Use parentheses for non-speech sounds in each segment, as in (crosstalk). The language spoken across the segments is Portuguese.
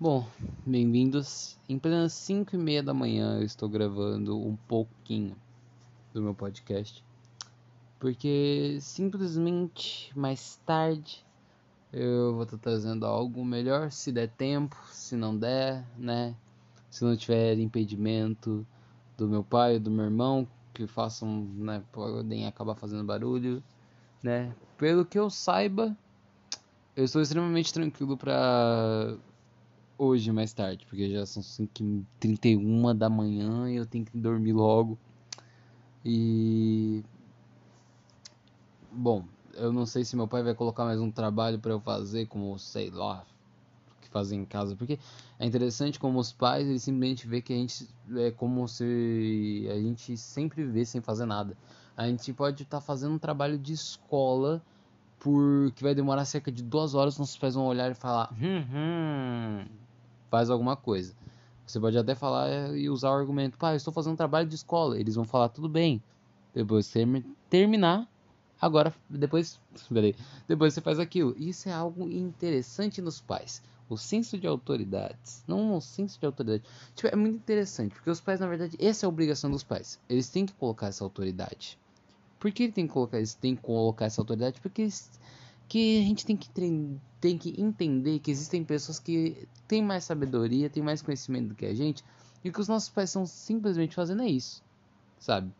Bom, bem-vindos. Em plenas 5 e meia da manhã eu estou gravando um pouquinho do meu podcast. Porque simplesmente mais tarde eu vou estar trazendo algo melhor, se der tempo, se não der, né? Se não tiver impedimento do meu pai do meu irmão que façam, né, podem acabar fazendo barulho, né? Pelo que eu saiba, eu estou extremamente tranquilo para hoje mais tarde, porque já são 5h31 da manhã e eu tenho que dormir logo. E. Bom, eu não sei se meu pai vai colocar mais um trabalho para eu fazer, como sei lá, que fazer em casa, porque é interessante como os pais eles simplesmente vê que a gente é como se a gente sempre vê sem fazer nada. A gente pode estar tá fazendo um trabalho de escola por que vai demorar cerca de duas horas, nossos pais vão olhar e falar, hum, hum, faz alguma coisa. Você pode até falar e usar o argumento, pai, eu estou fazendo um trabalho de escola. Eles vão falar, tudo bem. Depois term terminar, agora, depois, (laughs) peraí, depois você faz aquilo. Isso é algo interessante nos pais. O senso de autoridades. Não o senso de autoridade. Tipo, é muito interessante, porque os pais, na verdade, essa é a obrigação dos pais. Eles têm que colocar essa autoridade. Por que ele tem que colocar, eles têm que colocar essa autoridade? Porque eles que a gente tem que, tem que entender que existem pessoas que têm mais sabedoria, têm mais conhecimento do que a gente, e que os nossos pais estão simplesmente fazendo é isso, sabe?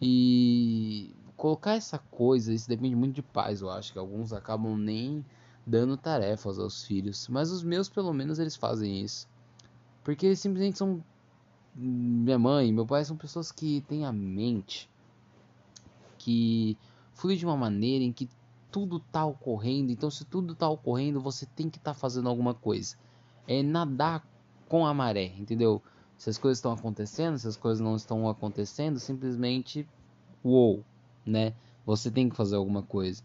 E colocar essa coisa, isso depende muito de pais, eu acho que alguns acabam nem dando tarefas aos filhos, mas os meus pelo menos eles fazem isso. Porque eles simplesmente são minha mãe, e meu pai são pessoas que têm a mente que flui de uma maneira em que tudo está ocorrendo. Então, se tudo está ocorrendo, você tem que estar tá fazendo alguma coisa. É nadar com a maré, entendeu? Se as coisas estão acontecendo, se as coisas não estão acontecendo, simplesmente uou, né? Você tem que fazer alguma coisa.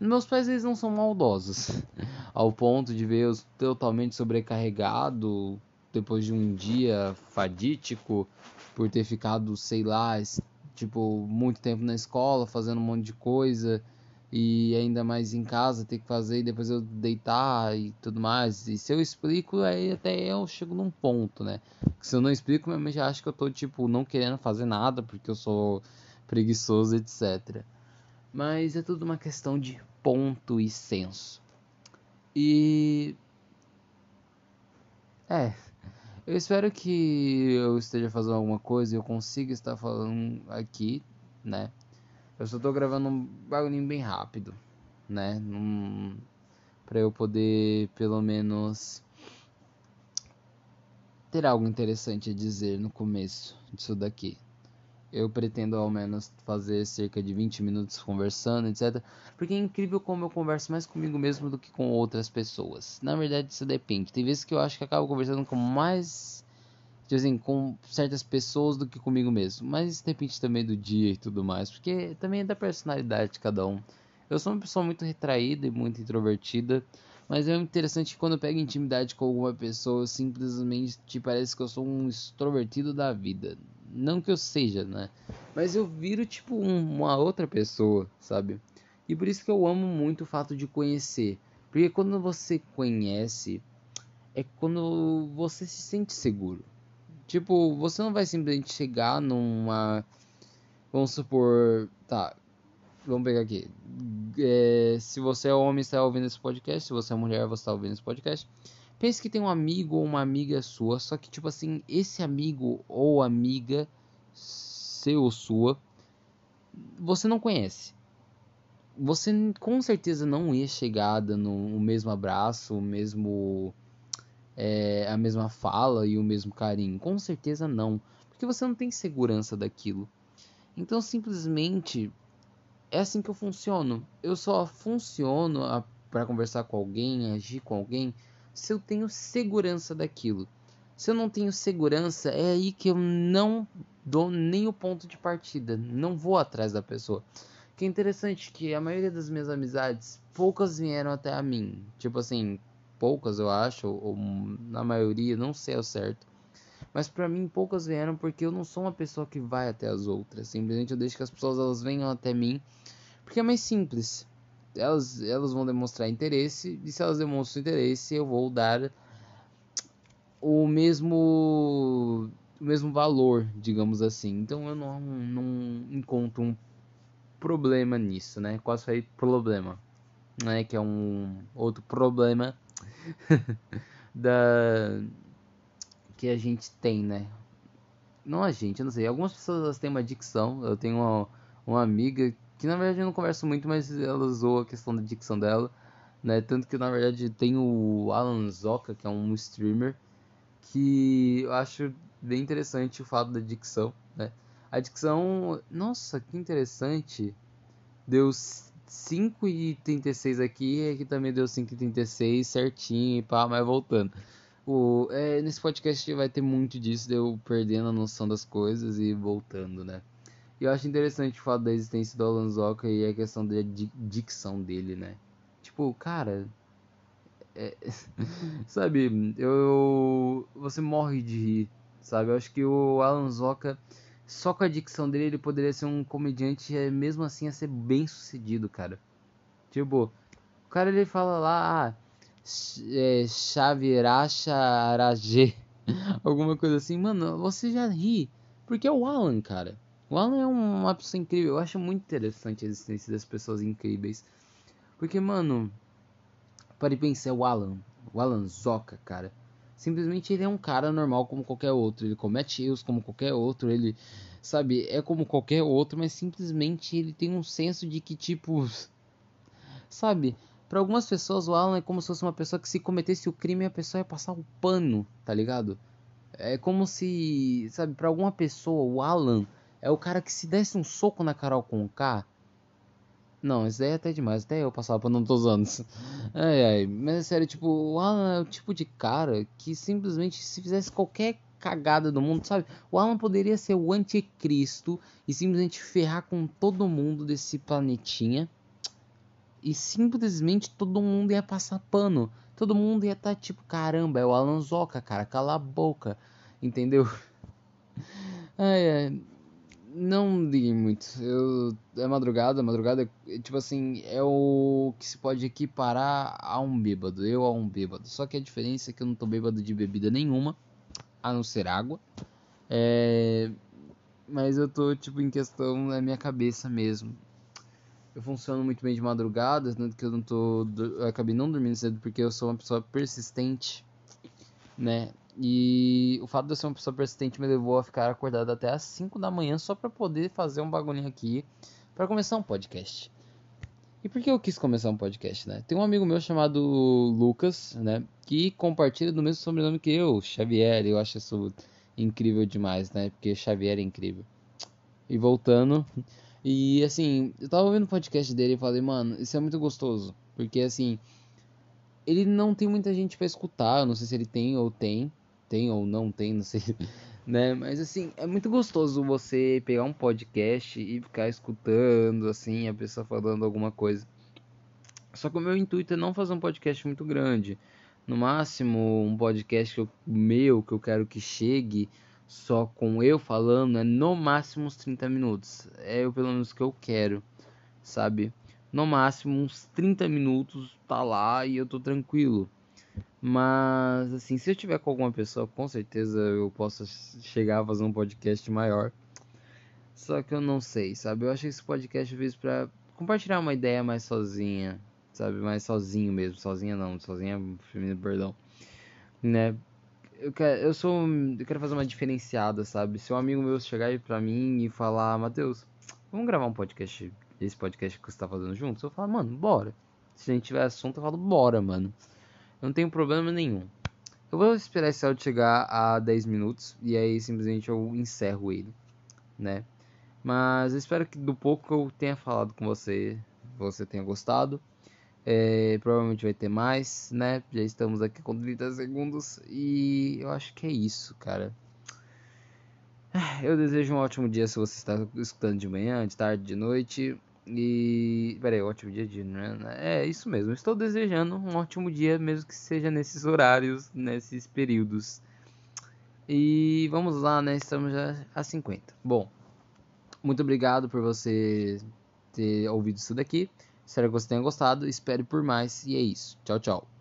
Meus pais eles não são maldosos (laughs) ao ponto de ver eu totalmente sobrecarregado depois de um dia fadítico por ter ficado, sei lá, tipo, muito tempo na escola, fazendo um monte de coisa e ainda mais em casa ter que fazer e depois eu deitar e tudo mais. E se eu explico, aí até eu chego num ponto, né? Se eu não explico, minha mãe já acha que eu tô, tipo, não querendo fazer nada porque eu sou preguiçoso, etc. Mas é tudo uma questão de ponto e senso. E. É. Eu espero que eu esteja fazendo alguma coisa e eu consiga estar falando aqui, né? Eu só tô gravando um bagulhinho bem rápido, né? Num, pra eu poder, pelo menos, ter algo interessante a dizer no começo disso daqui. Eu pretendo ao menos fazer cerca de 20 minutos conversando, etc. Porque é incrível como eu converso mais comigo mesmo do que com outras pessoas. Na verdade, isso depende. Tem vezes que eu acho que acabo conversando com mais assim, com certas pessoas do que comigo mesmo. Mas isso depende também do dia e tudo mais, porque também é da personalidade de cada um. Eu sou uma pessoa muito retraída e muito introvertida, mas é interessante que quando eu pego intimidade com alguma pessoa, simplesmente te parece que eu sou um extrovertido da vida. Não que eu seja, né? Mas eu viro tipo uma outra pessoa, sabe? E por isso que eu amo muito o fato de conhecer. Porque quando você conhece, é quando você se sente seguro. Tipo, você não vai simplesmente chegar numa. Vamos supor. Tá. Vamos pegar aqui. É, se você é homem está ouvindo esse podcast, se você é mulher você está ouvindo esse podcast. Pense que tem um amigo ou uma amiga sua, só que, tipo assim, esse amigo ou amiga, seu ou sua, você não conhece. Você com certeza não ia chegar dando o mesmo abraço, o mesmo é, a mesma fala e o mesmo carinho? Com certeza não, porque você não tem segurança daquilo. Então simplesmente é assim que eu funciono. Eu só funciono para conversar com alguém, agir com alguém, se eu tenho segurança daquilo. Se eu não tenho segurança, é aí que eu não dou nem o ponto de partida, não vou atrás da pessoa. Que é interessante que a maioria das minhas amizades, poucas vieram até a mim. Tipo assim, poucas eu acho, ou, na maioria, não sei ao certo. Mas para mim poucas vieram porque eu não sou uma pessoa que vai até as outras. Simplesmente eu deixo que as pessoas elas venham até mim, porque é mais simples. Elas, elas vão demonstrar interesse e se elas demonstram interesse, eu vou dar o mesmo o mesmo valor, digamos assim. Então eu não, não encontro um problema nisso, né? Qual foi problema, né? Que é um outro problema (laughs) da que a gente tem, né? Não a gente, eu não sei. Algumas pessoas têm uma dicção. Eu tenho uma, uma amiga que na verdade eu não converso muito, mas ela usou a questão da dicção dela, né? Tanto que na verdade tem o Alan Zoka, que é um streamer, que eu acho bem interessante o fato da dicção, né? A dicção, nossa, que interessante. Deu 5,36 aqui, aqui também deu 5,36 certinho, pá, mas voltando. O, é, nesse podcast vai ter muito disso, de eu perdendo a noção das coisas e voltando, né? E eu acho interessante o fato da existência do Alan Zoka e a questão da dicção dele, né? Tipo, cara. É, (laughs) sabe, eu. Você morre de rir, sabe? Eu acho que o Alan Zoka, só com a dicção dele, ele poderia ser um comediante, é, mesmo assim, a ser bem sucedido, cara. Tipo, o cara ele fala lá. Ah, é, Xaviracha Aragê, (laughs) alguma coisa assim, mano, você já ri, porque é o Alan, cara. O Alan é uma pessoa incrível, eu acho muito interessante a existência das pessoas incríveis. Porque, mano, para pensar, é o Alan, o Alan Zoca, cara. Simplesmente ele é um cara normal como qualquer outro, ele comete erros como qualquer outro, ele, sabe, é como qualquer outro, mas simplesmente ele tem um senso de que, tipo, (laughs) sabe, para algumas pessoas, o Alan é como se fosse uma pessoa que se cometesse o crime a pessoa ia passar o pano, tá ligado? É como se, sabe, para alguma pessoa, o Alan é o cara que se desse um soco na Carol com K. Não, isso daí é até demais. Até eu passava pano todos os anos. Ai, ai. Mas é sério, tipo, o Alan é o tipo de cara que simplesmente se fizesse qualquer cagada do mundo, sabe? O Alan poderia ser o anticristo e simplesmente ferrar com todo mundo desse planetinha e simplesmente todo mundo ia passar pano. Todo mundo ia estar tá, tipo, caramba, é o Alan Zoca, cara, cala a boca. Entendeu? (laughs) Ai, ai. Não liguem muito. Eu, é madrugada, madrugada, tipo assim, é o que se pode equiparar a um bêbado. Eu a um bêbado. Só que a diferença é que eu não tô bêbado de bebida nenhuma, a não ser água. É, mas eu tô, tipo, em questão na minha cabeça mesmo eu funciono muito bem de madrugada, tanto que eu não tô. Eu acabei não dormindo cedo porque eu sou uma pessoa persistente, né? E o fato de eu ser uma pessoa persistente me levou a ficar acordado até as 5 da manhã só para poder fazer um bagulhinho aqui para começar um podcast. E por que eu quis começar um podcast, né? Tem um amigo meu chamado Lucas, né? Que compartilha do mesmo sobrenome que eu, Xavier. Eu acho isso incrível demais, né? Porque Xavier é incrível. E voltando, e assim, eu tava ouvindo o podcast dele e falei, mano, isso é muito gostoso. Porque assim, ele não tem muita gente para escutar. Eu não sei se ele tem ou tem. Tem ou não tem, não sei. né? Mas assim, é muito gostoso você pegar um podcast e ficar escutando, assim, a pessoa falando alguma coisa. Só que o meu intuito é não fazer um podcast muito grande. No máximo, um podcast que eu, meu que eu quero que chegue só com eu falando é no máximo uns 30 minutos. É o pelo menos que eu quero, sabe? No máximo uns 30 minutos tá lá e eu tô tranquilo. Mas assim, se eu tiver com alguma pessoa, com certeza eu posso chegar a fazer um podcast maior. Só que eu não sei, sabe? Eu que esse podcast fez pra compartilhar uma ideia mais sozinha, sabe? Mais sozinho mesmo. Sozinha não, sozinha, perdão. Né? eu quero, eu sou, eu quero fazer uma diferenciada, sabe? Se um amigo meu chegar pra mim e falar, Matheus, vamos gravar um podcast, esse podcast que você tá fazendo juntos, eu falo, mano, bora. Se a gente tiver assunto, eu falo, bora, mano. Não tenho problema nenhum. Eu vou esperar esse áudio chegar a 10 minutos e aí simplesmente eu encerro ele, né? Mas eu espero que do pouco que eu tenha falado com você, você tenha gostado. É, provavelmente vai ter mais, né? Já estamos aqui com 30 segundos e eu acho que é isso, cara. Eu desejo um ótimo dia se você está escutando de manhã, de tarde, de noite. E. Peraí, ótimo dia de. Né? É isso mesmo. Estou desejando um ótimo dia, mesmo que seja nesses horários, nesses períodos. E vamos lá, né? Estamos já a 50. Bom, muito obrigado por você ter ouvido isso daqui. Espero que você tenha gostado. Espere por mais. E é isso. Tchau, tchau.